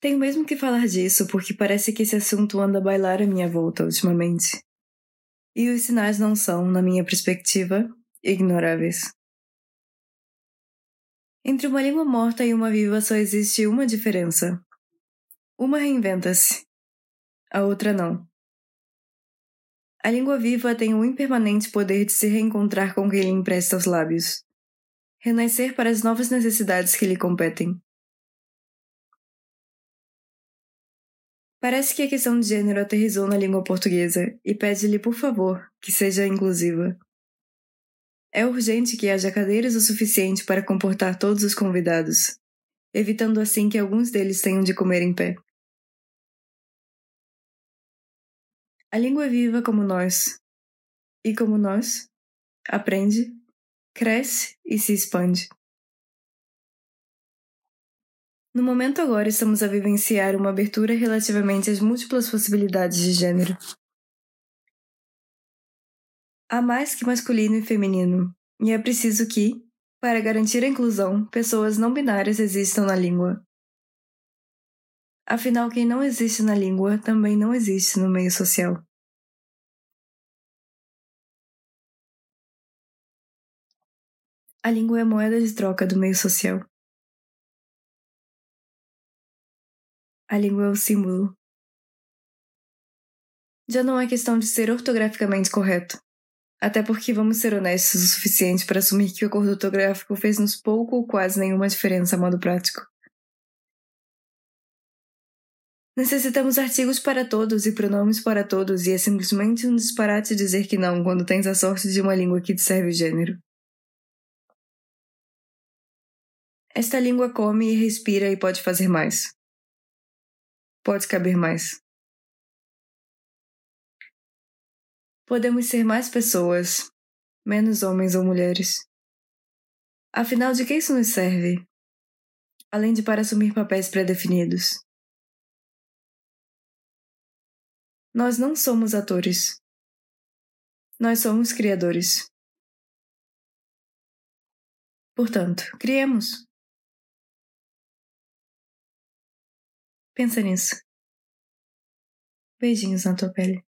Tenho mesmo que falar disso porque parece que esse assunto anda a bailar à minha volta ultimamente. E os sinais não são, na minha perspectiva, ignoráveis. Entre uma língua morta e uma viva só existe uma diferença. Uma reinventa-se, a outra não. A língua viva tem o impermanente poder de se reencontrar com quem lhe empresta os lábios, renascer para as novas necessidades que lhe competem. Parece que a questão de gênero aterrizou na língua portuguesa e pede-lhe, por favor, que seja inclusiva. É urgente que haja cadeiras o suficiente para comportar todos os convidados, evitando assim que alguns deles tenham de comer em pé. A língua é viva como nós, e como nós, aprende, cresce e se expande. No momento agora estamos a vivenciar uma abertura relativamente às múltiplas possibilidades de gênero. Há mais que masculino e feminino, e é preciso que, para garantir a inclusão, pessoas não binárias existam na língua. Afinal, quem não existe na língua também não existe no meio social. A língua é moeda de troca do meio social. A língua é o símbolo. Já não é questão de ser ortograficamente correto. Até porque vamos ser honestos o suficiente para assumir que o acordo ortográfico fez-nos pouco ou quase nenhuma diferença a modo prático. Necessitamos artigos para todos e pronomes para todos, e é simplesmente um disparate dizer que não quando tens a sorte de uma língua que te serve o gênero. Esta língua come e respira e pode fazer mais. Pode caber mais. Podemos ser mais pessoas, menos homens ou mulheres. Afinal, de que isso nos serve? Além de para assumir papéis pré-definidos. Nós não somos atores. Nós somos criadores. Portanto, criemos. Pensa nisso. Beijinhos na tua pele.